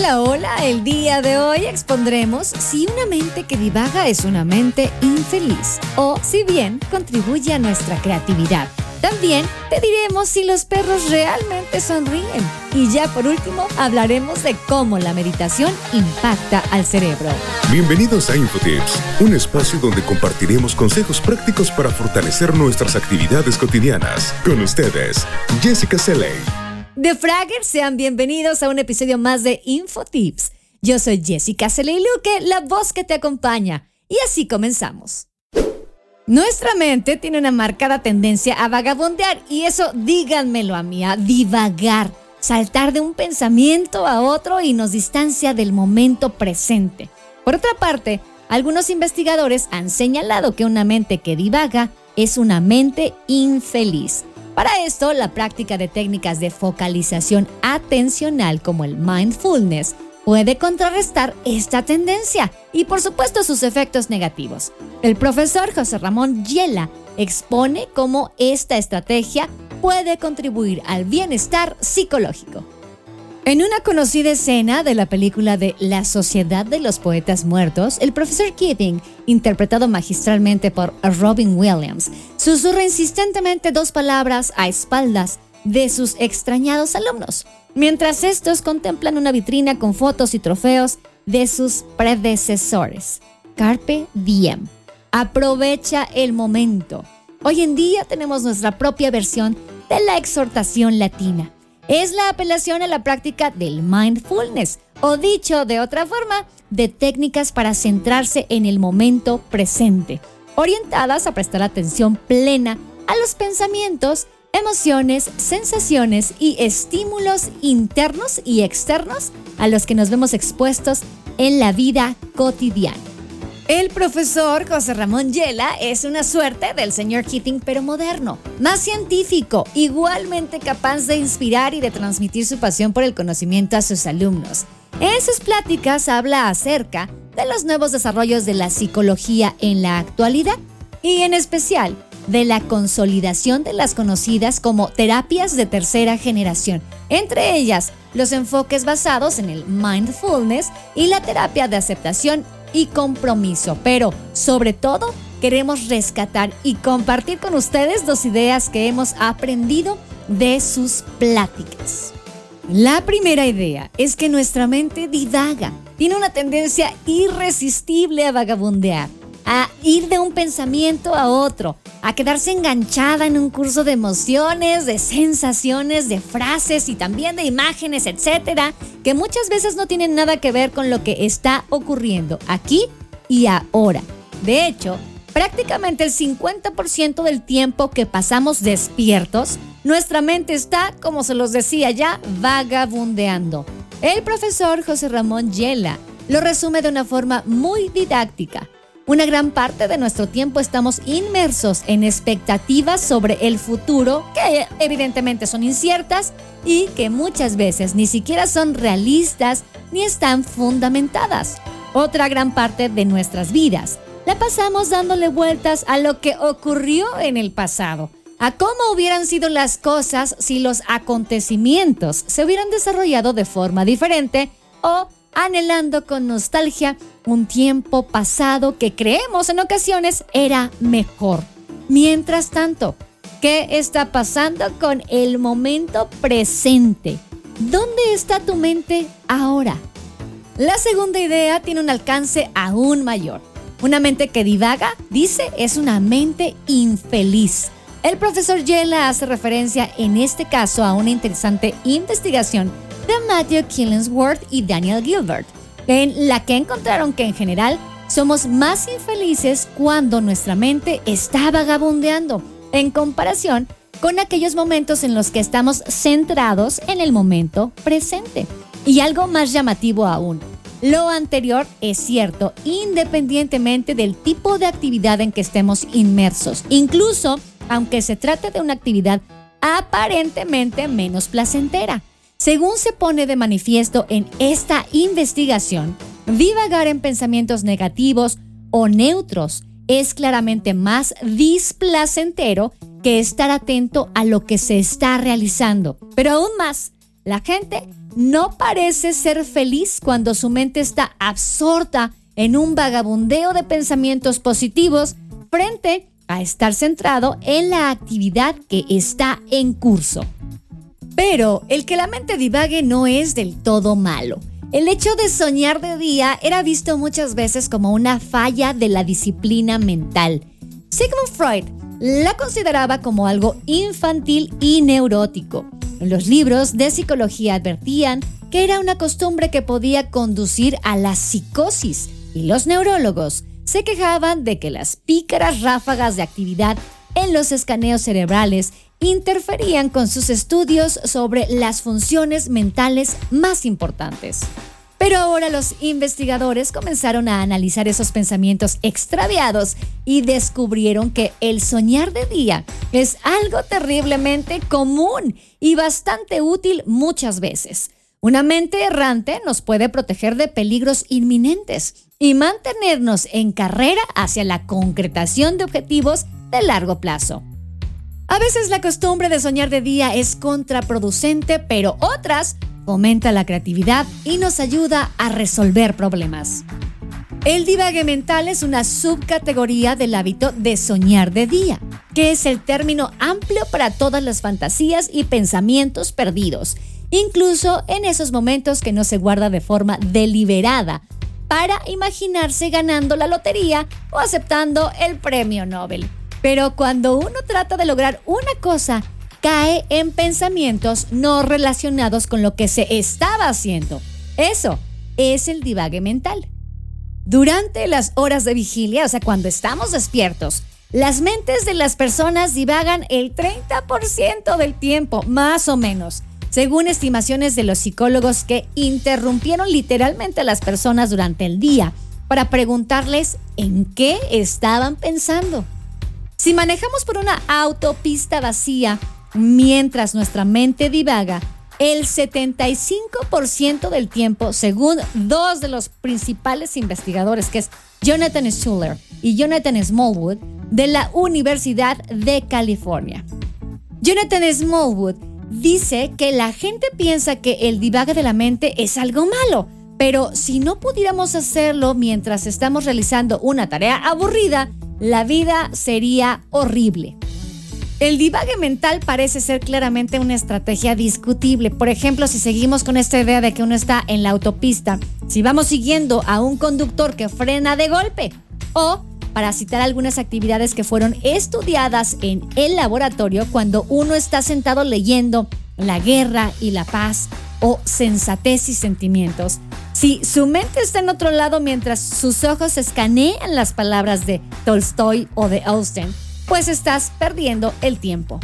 Hola, hola, el día de hoy expondremos si una mente que divaga es una mente infeliz o si bien contribuye a nuestra creatividad. También te diremos si los perros realmente sonríen. Y ya por último hablaremos de cómo la meditación impacta al cerebro. Bienvenidos a InfoTips, un espacio donde compartiremos consejos prácticos para fortalecer nuestras actividades cotidianas. Con ustedes, Jessica Seley. De Fragger, sean bienvenidos a un episodio más de InfoTips. Yo soy Jessica Seley Luque, la voz que te acompaña. Y así comenzamos. Nuestra mente tiene una marcada tendencia a vagabondear y eso díganmelo a mí, a divagar, saltar de un pensamiento a otro y nos distancia del momento presente. Por otra parte, algunos investigadores han señalado que una mente que divaga es una mente infeliz. Para esto, la práctica de técnicas de focalización atencional como el mindfulness puede contrarrestar esta tendencia y por supuesto sus efectos negativos. El profesor José Ramón Yela expone cómo esta estrategia puede contribuir al bienestar psicológico. En una conocida escena de la película de La Sociedad de los Poetas Muertos, el profesor Keating, interpretado magistralmente por Robin Williams, susurra insistentemente dos palabras a espaldas de sus extrañados alumnos mientras estos contemplan una vitrina con fotos y trofeos de sus predecesores. Carpe diem. Aprovecha el momento. Hoy en día tenemos nuestra propia versión de la exhortación latina. Es la apelación a la práctica del mindfulness, o dicho de otra forma, de técnicas para centrarse en el momento presente, orientadas a prestar atención plena a los pensamientos emociones, sensaciones y estímulos internos y externos a los que nos vemos expuestos en la vida cotidiana. El profesor José Ramón Yela es una suerte del señor Keating pero moderno, más científico, igualmente capaz de inspirar y de transmitir su pasión por el conocimiento a sus alumnos. En sus pláticas habla acerca de los nuevos desarrollos de la psicología en la actualidad y en especial de la consolidación de las conocidas como terapias de tercera generación, entre ellas los enfoques basados en el mindfulness y la terapia de aceptación y compromiso, pero sobre todo queremos rescatar y compartir con ustedes dos ideas que hemos aprendido de sus pláticas. La primera idea es que nuestra mente divaga, tiene una tendencia irresistible a vagabundear a ir de un pensamiento a otro, a quedarse enganchada en un curso de emociones, de sensaciones, de frases y también de imágenes, etcétera, que muchas veces no tienen nada que ver con lo que está ocurriendo aquí y ahora. De hecho, prácticamente el 50% del tiempo que pasamos despiertos, nuestra mente está, como se los decía ya, vagabundeando. El profesor José Ramón Yela lo resume de una forma muy didáctica una gran parte de nuestro tiempo estamos inmersos en expectativas sobre el futuro que evidentemente son inciertas y que muchas veces ni siquiera son realistas ni están fundamentadas. Otra gran parte de nuestras vidas la pasamos dándole vueltas a lo que ocurrió en el pasado, a cómo hubieran sido las cosas si los acontecimientos se hubieran desarrollado de forma diferente o anhelando con nostalgia un tiempo pasado que creemos en ocasiones era mejor. Mientras tanto, ¿qué está pasando con el momento presente? ¿Dónde está tu mente ahora? La segunda idea tiene un alcance aún mayor. Una mente que divaga, dice, es una mente infeliz. El profesor Yela hace referencia en este caso a una interesante investigación de Matthew Killingsworth y Daniel Gilbert, en la que encontraron que en general somos más infelices cuando nuestra mente está vagabundeando, en comparación con aquellos momentos en los que estamos centrados en el momento presente. Y algo más llamativo aún, lo anterior es cierto independientemente del tipo de actividad en que estemos inmersos, incluso aunque se trate de una actividad aparentemente menos placentera. Según se pone de manifiesto en esta investigación, divagar en pensamientos negativos o neutros es claramente más displacentero que estar atento a lo que se está realizando. Pero aún más, la gente no parece ser feliz cuando su mente está absorta en un vagabundeo de pensamientos positivos frente a estar centrado en la actividad que está en curso. Pero el que la mente divague no es del todo malo. El hecho de soñar de día era visto muchas veces como una falla de la disciplina mental. Sigmund Freud la consideraba como algo infantil y neurótico. Los libros de psicología advertían que era una costumbre que podía conducir a la psicosis y los neurólogos se quejaban de que las pícaras ráfagas de actividad en los escaneos cerebrales interferían con sus estudios sobre las funciones mentales más importantes. Pero ahora los investigadores comenzaron a analizar esos pensamientos extraviados y descubrieron que el soñar de día es algo terriblemente común y bastante útil muchas veces. Una mente errante nos puede proteger de peligros inminentes y mantenernos en carrera hacia la concretación de objetivos de largo plazo. A veces la costumbre de soñar de día es contraproducente, pero otras fomenta la creatividad y nos ayuda a resolver problemas. El divague mental es una subcategoría del hábito de soñar de día, que es el término amplio para todas las fantasías y pensamientos perdidos, incluso en esos momentos que no se guarda de forma deliberada para imaginarse ganando la lotería o aceptando el premio Nobel. Pero cuando uno trata de lograr una cosa, cae en pensamientos no relacionados con lo que se estaba haciendo. Eso es el divague mental. Durante las horas de vigilia, o sea, cuando estamos despiertos, las mentes de las personas divagan el 30% del tiempo, más o menos, según estimaciones de los psicólogos que interrumpieron literalmente a las personas durante el día para preguntarles en qué estaban pensando. Si manejamos por una autopista vacía mientras nuestra mente divaga, el 75% del tiempo, según dos de los principales investigadores, que es Jonathan Schuller y Jonathan Smallwood, de la Universidad de California. Jonathan Smallwood dice que la gente piensa que el divague de la mente es algo malo, pero si no pudiéramos hacerlo mientras estamos realizando una tarea aburrida, la vida sería horrible. El divague mental parece ser claramente una estrategia discutible. Por ejemplo, si seguimos con esta idea de que uno está en la autopista, si vamos siguiendo a un conductor que frena de golpe, o para citar algunas actividades que fueron estudiadas en el laboratorio cuando uno está sentado leyendo La guerra y la paz o Sensatez y sentimientos, si su mente está en otro lado mientras sus ojos escanean las palabras de Tolstoy o de Austen, pues estás perdiendo el tiempo.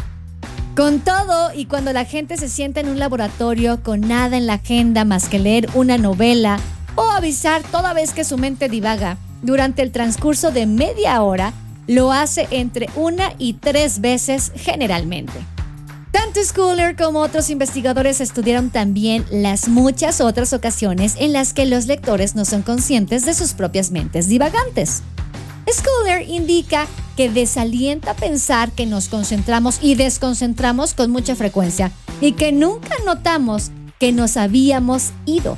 Con todo, y cuando la gente se sienta en un laboratorio con nada en la agenda más que leer una novela o avisar toda vez que su mente divaga, durante el transcurso de media hora, lo hace entre una y tres veces generalmente. Tanto Schooler como otros investigadores estudiaron también las muchas otras ocasiones en las que los lectores no son conscientes de sus propias mentes divagantes. Schooler indica que desalienta pensar que nos concentramos y desconcentramos con mucha frecuencia y que nunca notamos que nos habíamos ido.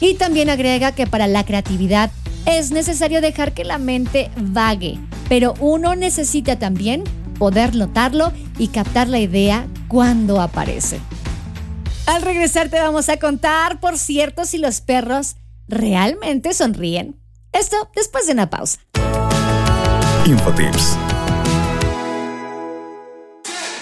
Y también agrega que para la creatividad es necesario dejar que la mente vague, pero uno necesita también poder notarlo y captar la idea cuando aparece. Al regresar te vamos a contar, por cierto, si los perros realmente sonríen. Esto después de una pausa. Infotips.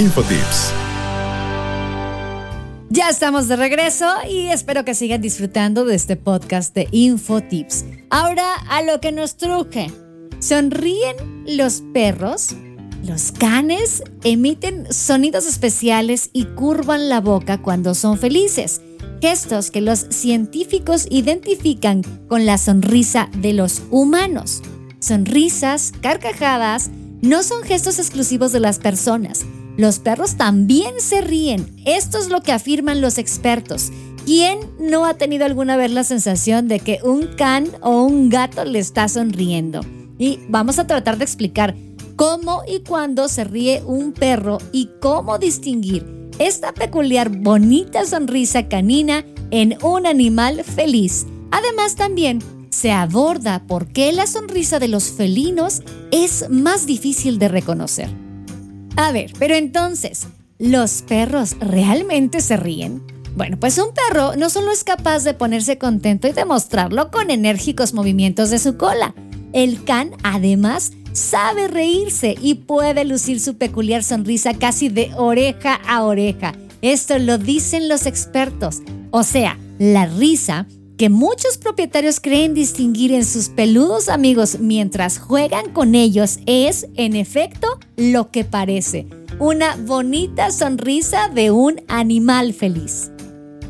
Infotips. Ya estamos de regreso y espero que sigan disfrutando de este podcast de Infotips. Ahora a lo que nos truje. ¿Sonríen los perros? Los canes emiten sonidos especiales y curvan la boca cuando son felices. Gestos que los científicos identifican con la sonrisa de los humanos. Sonrisas, carcajadas, no son gestos exclusivos de las personas los perros también se ríen. Esto es lo que afirman los expertos. ¿Quién no ha tenido alguna vez la sensación de que un can o un gato le está sonriendo? Y vamos a tratar de explicar cómo y cuándo se ríe un perro y cómo distinguir esta peculiar bonita sonrisa canina en un animal feliz. Además también se aborda por qué la sonrisa de los felinos es más difícil de reconocer. A ver, pero entonces, ¿los perros realmente se ríen? Bueno, pues un perro no solo es capaz de ponerse contento y demostrarlo con enérgicos movimientos de su cola, el can además sabe reírse y puede lucir su peculiar sonrisa casi de oreja a oreja. Esto lo dicen los expertos. O sea, la risa que muchos propietarios creen distinguir en sus peludos amigos mientras juegan con ellos es, en efecto, lo que parece, una bonita sonrisa de un animal feliz.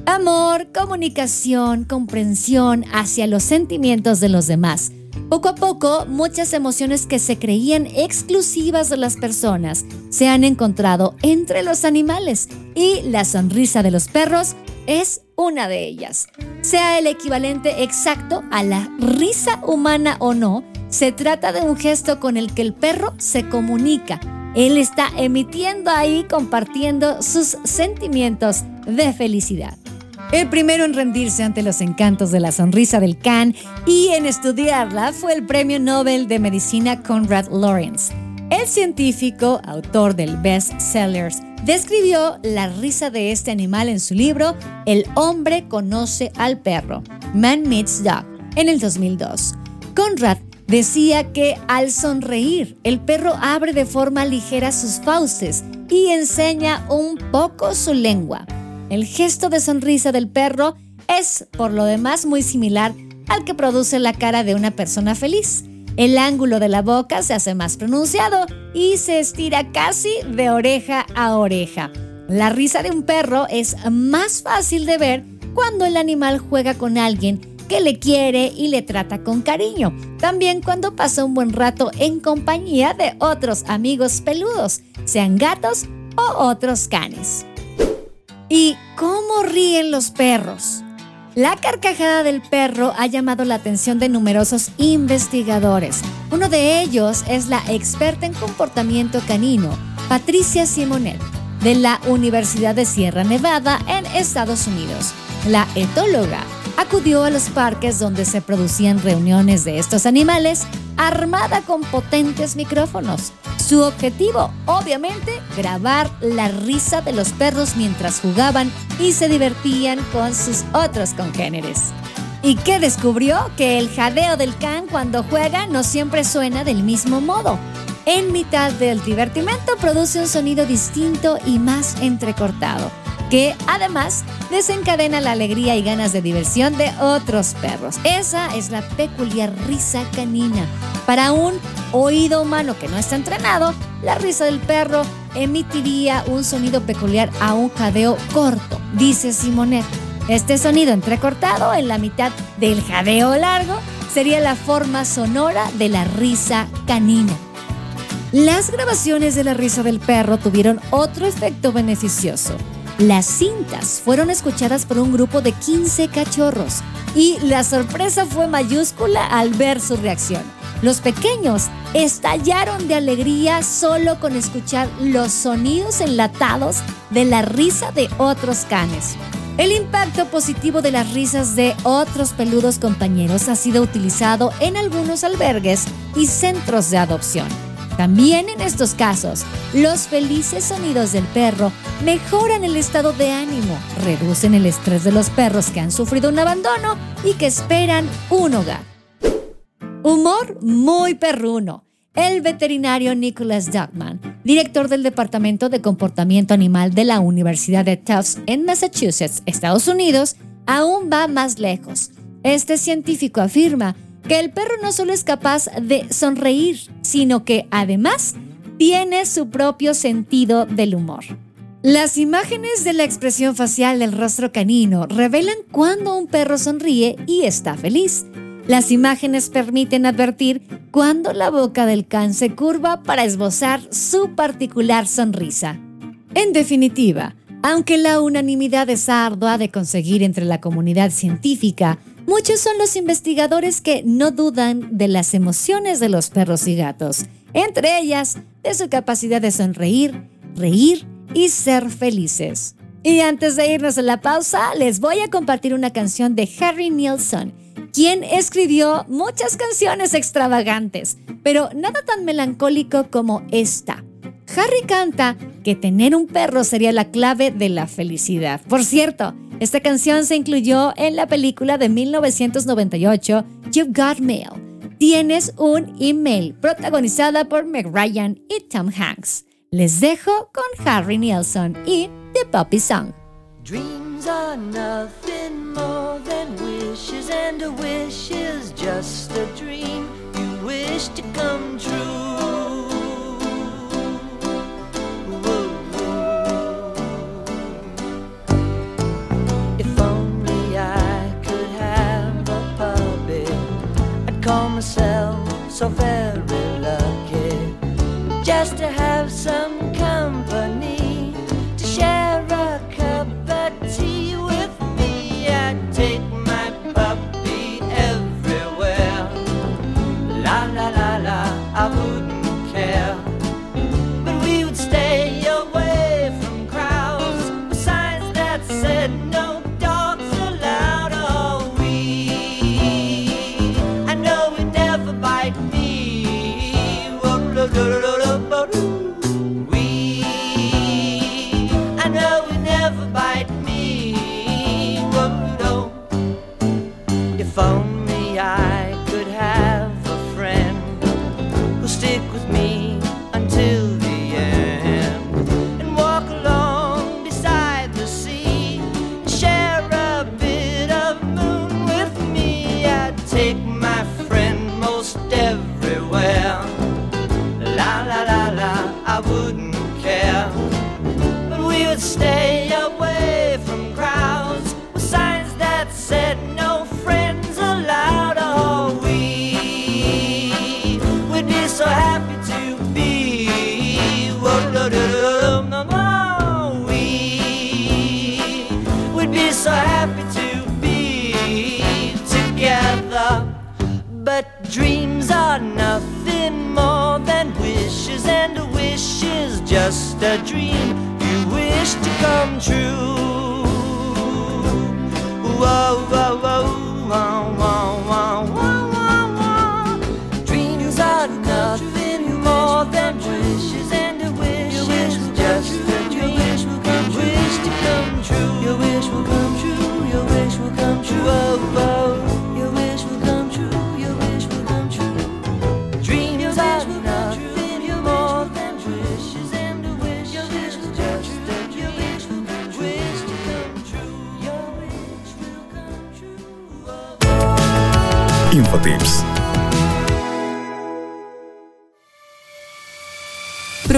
Amor, comunicación, comprensión hacia los sentimientos de los demás. Poco a poco, muchas emociones que se creían exclusivas de las personas se han encontrado entre los animales y la sonrisa de los perros es una de ellas. Sea el equivalente exacto a la risa humana o no, se trata de un gesto con el que el perro se comunica. Él está emitiendo ahí, compartiendo sus sentimientos de felicidad. El primero en rendirse ante los encantos de la sonrisa del can y en estudiarla fue el Premio Nobel de Medicina Conrad Lawrence. El científico, autor del best sellers describió la risa de este animal en su libro El hombre conoce al perro, Man Meets Dog, en el 2002. Conrad decía que al sonreír, el perro abre de forma ligera sus fauces y enseña un poco su lengua. El gesto de sonrisa del perro es, por lo demás, muy similar al que produce la cara de una persona feliz. El ángulo de la boca se hace más pronunciado y se estira casi de oreja a oreja. La risa de un perro es más fácil de ver cuando el animal juega con alguien que le quiere y le trata con cariño. También cuando pasa un buen rato en compañía de otros amigos peludos, sean gatos o otros canes. ¿Y cómo ríen los perros? La carcajada del perro ha llamado la atención de numerosos investigadores. Uno de ellos es la experta en comportamiento canino, Patricia Simonet, de la Universidad de Sierra Nevada en Estados Unidos. La etóloga acudió a los parques donde se producían reuniones de estos animales armada con potentes micrófonos. Su objetivo, obviamente, grabar la risa de los perros mientras jugaban y se divertían con sus otros congéneres. ¿Y qué descubrió? Que el jadeo del can cuando juega no siempre suena del mismo modo. En mitad del divertimento produce un sonido distinto y más entrecortado que además desencadena la alegría y ganas de diversión de otros perros. Esa es la peculiar risa canina. Para un oído humano que no está entrenado, la risa del perro emitiría un sonido peculiar a un jadeo corto, dice Simonet. Este sonido entrecortado en la mitad del jadeo largo sería la forma sonora de la risa canina. Las grabaciones de la risa del perro tuvieron otro efecto beneficioso. Las cintas fueron escuchadas por un grupo de 15 cachorros y la sorpresa fue mayúscula al ver su reacción. Los pequeños estallaron de alegría solo con escuchar los sonidos enlatados de la risa de otros canes. El impacto positivo de las risas de otros peludos compañeros ha sido utilizado en algunos albergues y centros de adopción. También en estos casos, los felices sonidos del perro mejoran el estado de ánimo, reducen el estrés de los perros que han sufrido un abandono y que esperan un hogar. Humor muy perruno. El veterinario Nicholas Duckman, director del Departamento de Comportamiento Animal de la Universidad de Tufts en Massachusetts, Estados Unidos, aún va más lejos. Este científico afirma que el perro no solo es capaz de sonreír, sino que además tiene su propio sentido del humor. Las imágenes de la expresión facial del rostro canino revelan cuando un perro sonríe y está feliz. Las imágenes permiten advertir cuando la boca del can se curva para esbozar su particular sonrisa. En definitiva, aunque la unanimidad es ardua de conseguir entre la comunidad científica, Muchos son los investigadores que no dudan de las emociones de los perros y gatos, entre ellas de su capacidad de sonreír, reír y ser felices. Y antes de irnos a la pausa, les voy a compartir una canción de Harry Nilsson, quien escribió muchas canciones extravagantes, pero nada tan melancólico como esta. Harry canta que tener un perro sería la clave de la felicidad. Por cierto, esta canción se incluyó en la película de 1998 You've Got Mail. Tienes un email, protagonizada por Meg Ryan y Tom Hanks. Les dejo con Harry Nielsen y The Puppy Song. Dreams are nothing more than wishes, and a wish is just a dream you wish to come true. So very my friend most everywhere. Just a dream you wish to come true. Whoa, whoa, whoa, whoa, whoa, whoa,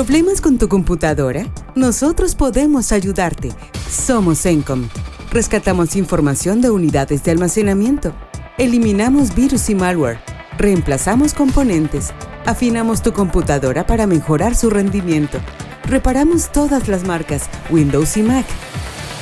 ¿Problemas con tu computadora? Nosotros podemos ayudarte. Somos Encom. Rescatamos información de unidades de almacenamiento. Eliminamos virus y malware. Reemplazamos componentes. Afinamos tu computadora para mejorar su rendimiento. Reparamos todas las marcas, Windows y Mac.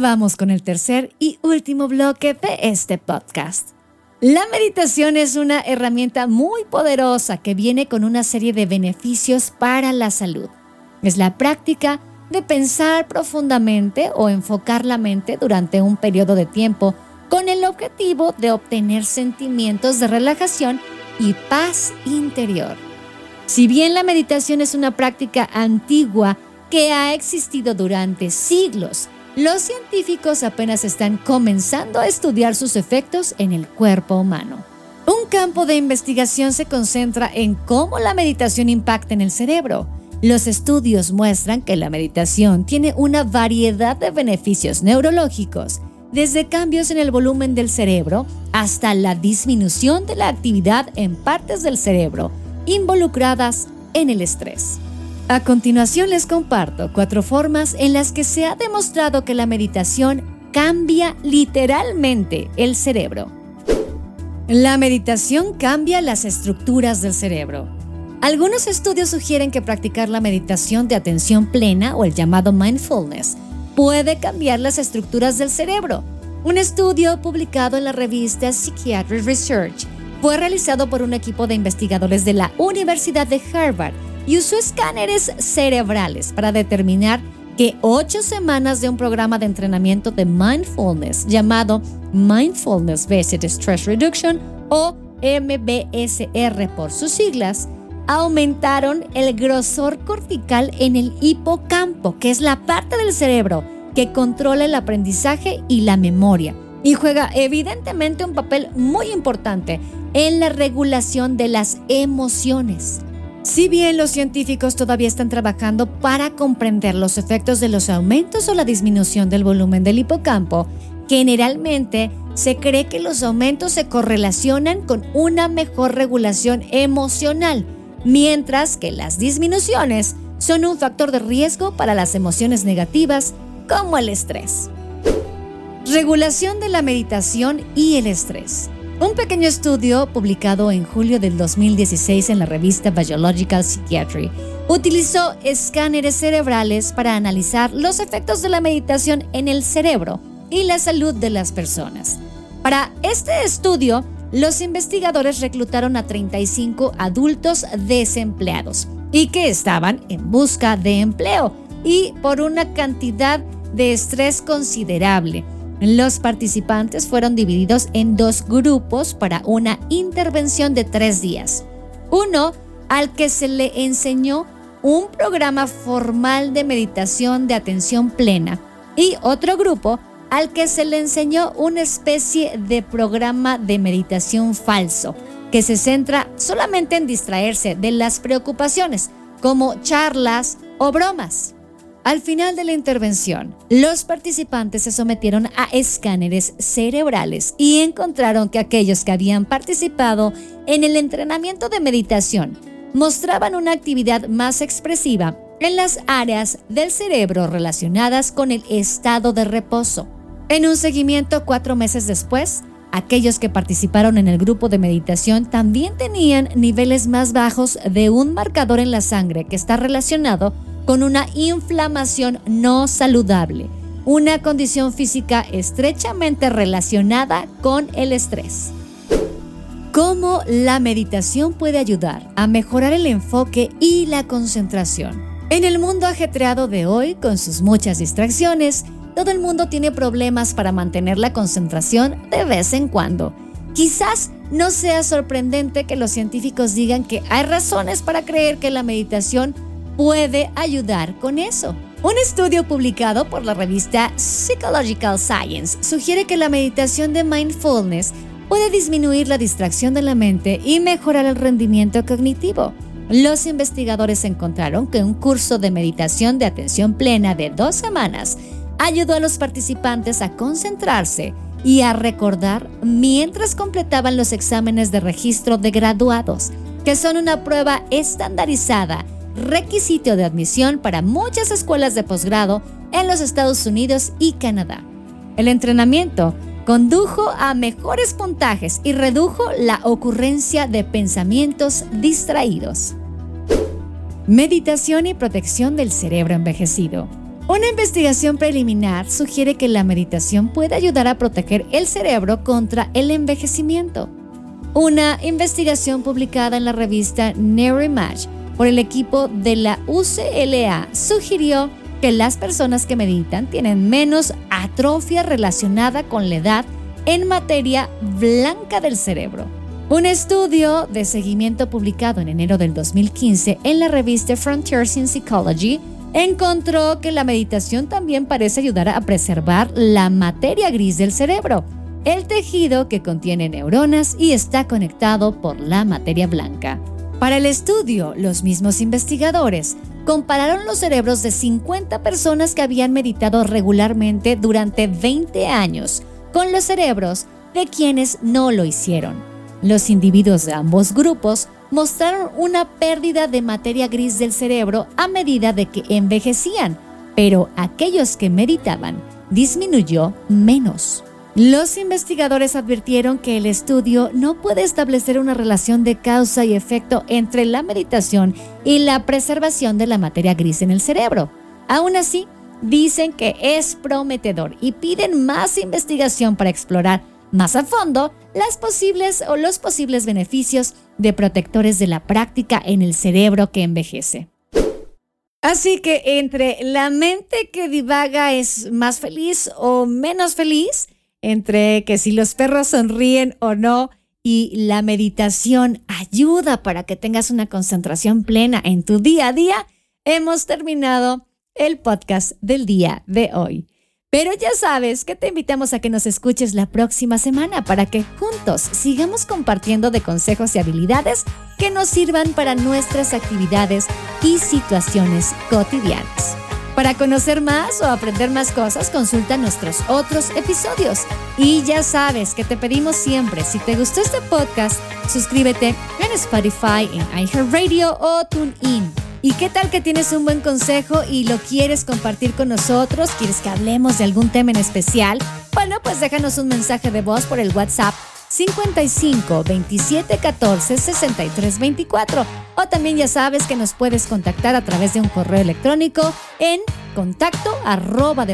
Vamos con el tercer y último bloque de este podcast. La meditación es una herramienta muy poderosa que viene con una serie de beneficios para la salud. Es la práctica de pensar profundamente o enfocar la mente durante un periodo de tiempo con el objetivo de obtener sentimientos de relajación y paz interior. Si bien la meditación es una práctica antigua que ha existido durante siglos, los científicos apenas están comenzando a estudiar sus efectos en el cuerpo humano. Un campo de investigación se concentra en cómo la meditación impacta en el cerebro. Los estudios muestran que la meditación tiene una variedad de beneficios neurológicos, desde cambios en el volumen del cerebro hasta la disminución de la actividad en partes del cerebro involucradas en el estrés. A continuación les comparto cuatro formas en las que se ha demostrado que la meditación cambia literalmente el cerebro. La meditación cambia las estructuras del cerebro. Algunos estudios sugieren que practicar la meditación de atención plena o el llamado mindfulness puede cambiar las estructuras del cerebro. Un estudio publicado en la revista Psychiatric Research fue realizado por un equipo de investigadores de la Universidad de Harvard y usó escáneres cerebrales para determinar que ocho semanas de un programa de entrenamiento de mindfulness llamado Mindfulness Based Stress Reduction o MBSR por sus siglas aumentaron el grosor cortical en el hipocampo, que es la parte del cerebro que controla el aprendizaje y la memoria, y juega evidentemente un papel muy importante en la regulación de las emociones. Si bien los científicos todavía están trabajando para comprender los efectos de los aumentos o la disminución del volumen del hipocampo, generalmente se cree que los aumentos se correlacionan con una mejor regulación emocional, mientras que las disminuciones son un factor de riesgo para las emociones negativas como el estrés. Regulación de la meditación y el estrés. Un pequeño estudio publicado en julio del 2016 en la revista Biological Psychiatry utilizó escáneres cerebrales para analizar los efectos de la meditación en el cerebro y la salud de las personas. Para este estudio, los investigadores reclutaron a 35 adultos desempleados y que estaban en busca de empleo y por una cantidad de estrés considerable. Los participantes fueron divididos en dos grupos para una intervención de tres días. Uno al que se le enseñó un programa formal de meditación de atención plena y otro grupo al que se le enseñó una especie de programa de meditación falso, que se centra solamente en distraerse de las preocupaciones, como charlas o bromas. Al final de la intervención, los participantes se sometieron a escáneres cerebrales y encontraron que aquellos que habían participado en el entrenamiento de meditación mostraban una actividad más expresiva en las áreas del cerebro relacionadas con el estado de reposo. En un seguimiento cuatro meses después, aquellos que participaron en el grupo de meditación también tenían niveles más bajos de un marcador en la sangre que está relacionado con una inflamación no saludable, una condición física estrechamente relacionada con el estrés. ¿Cómo la meditación puede ayudar a mejorar el enfoque y la concentración? En el mundo ajetreado de hoy, con sus muchas distracciones, todo el mundo tiene problemas para mantener la concentración de vez en cuando. Quizás no sea sorprendente que los científicos digan que hay razones para creer que la meditación puede ayudar con eso. Un estudio publicado por la revista Psychological Science sugiere que la meditación de mindfulness puede disminuir la distracción de la mente y mejorar el rendimiento cognitivo. Los investigadores encontraron que un curso de meditación de atención plena de dos semanas ayudó a los participantes a concentrarse y a recordar mientras completaban los exámenes de registro de graduados, que son una prueba estandarizada, requisito de admisión para muchas escuelas de posgrado en los Estados Unidos y Canadá. El entrenamiento condujo a mejores puntajes y redujo la ocurrencia de pensamientos distraídos. Meditación y protección del cerebro envejecido. Una investigación preliminar sugiere que la meditación puede ayudar a proteger el cerebro contra el envejecimiento. Una investigación publicada en la revista Neuroimage por el equipo de la UCLA sugirió que las personas que meditan tienen menos atrofia relacionada con la edad en materia blanca del cerebro. Un estudio de seguimiento publicado en enero del 2015 en la revista Frontiers in Psychology encontró que la meditación también parece ayudar a preservar la materia gris del cerebro, el tejido que contiene neuronas y está conectado por la materia blanca. Para el estudio, los mismos investigadores compararon los cerebros de 50 personas que habían meditado regularmente durante 20 años con los cerebros de quienes no lo hicieron. Los individuos de ambos grupos mostraron una pérdida de materia gris del cerebro a medida de que envejecían, pero aquellos que meditaban disminuyó menos. Los investigadores advirtieron que el estudio no puede establecer una relación de causa y efecto entre la meditación y la preservación de la materia gris en el cerebro. Aún así, dicen que es prometedor y piden más investigación para explorar más a fondo las posibles o los posibles beneficios de protectores de la práctica en el cerebro que envejece. Así que entre la mente que divaga es más feliz o menos feliz, entre que si los perros sonríen o no, y la meditación ayuda para que tengas una concentración plena en tu día a día, hemos terminado el podcast del día de hoy. Pero ya sabes que te invitamos a que nos escuches la próxima semana para que juntos sigamos compartiendo de consejos y habilidades que nos sirvan para nuestras actividades y situaciones cotidianas. Para conocer más o aprender más cosas, consulta nuestros otros episodios. Y ya sabes que te pedimos siempre, si te gustó este podcast, suscríbete en Spotify, en iHeartRadio o TuneIn ¿Y qué tal que tienes un buen consejo y lo quieres compartir con nosotros? ¿Quieres que hablemos de algún tema en especial? Bueno, pues déjanos un mensaje de voz por el WhatsApp 55 27 14 63 24. O también ya sabes que nos puedes contactar a través de un correo electrónico en contacto arroba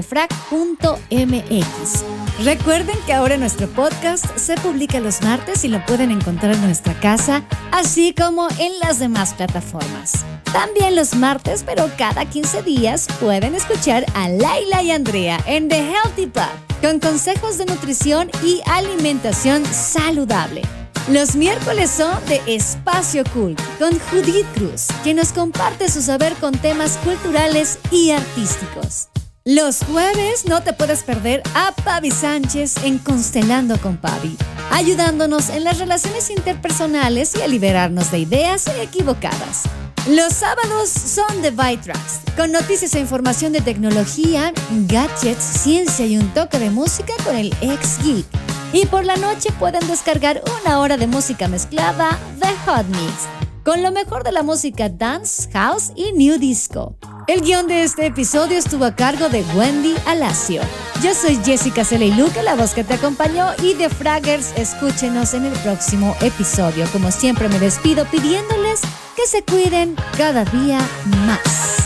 Recuerden que ahora nuestro podcast se publica los martes y lo pueden encontrar en nuestra casa, así como en las demás plataformas. También los martes, pero cada 15 días, pueden escuchar a Laila y Andrea en The Healthy Pub, con consejos de nutrición y alimentación saludable. Los miércoles son de Espacio Cult con Judith Cruz, quien nos comparte su saber con temas culturales y artísticos. Los jueves no te puedes perder a Pavi Sánchez en Constelando con Pavi, ayudándonos en las relaciones interpersonales y a liberarnos de ideas equivocadas. Los sábados son de Vitrax, con noticias e información de tecnología, gadgets, ciencia y un toque de música con el ex geek. Y por la noche pueden descargar una hora de música mezclada de Hot Mix, con lo mejor de la música dance, house y new disco. El guion de este episodio estuvo a cargo de Wendy Alacio. Yo soy Jessica Luque, la voz que te acompañó, y de Fraggers, escúchenos en el próximo episodio. Como siempre me despido pidiéndoles que se cuiden cada día más.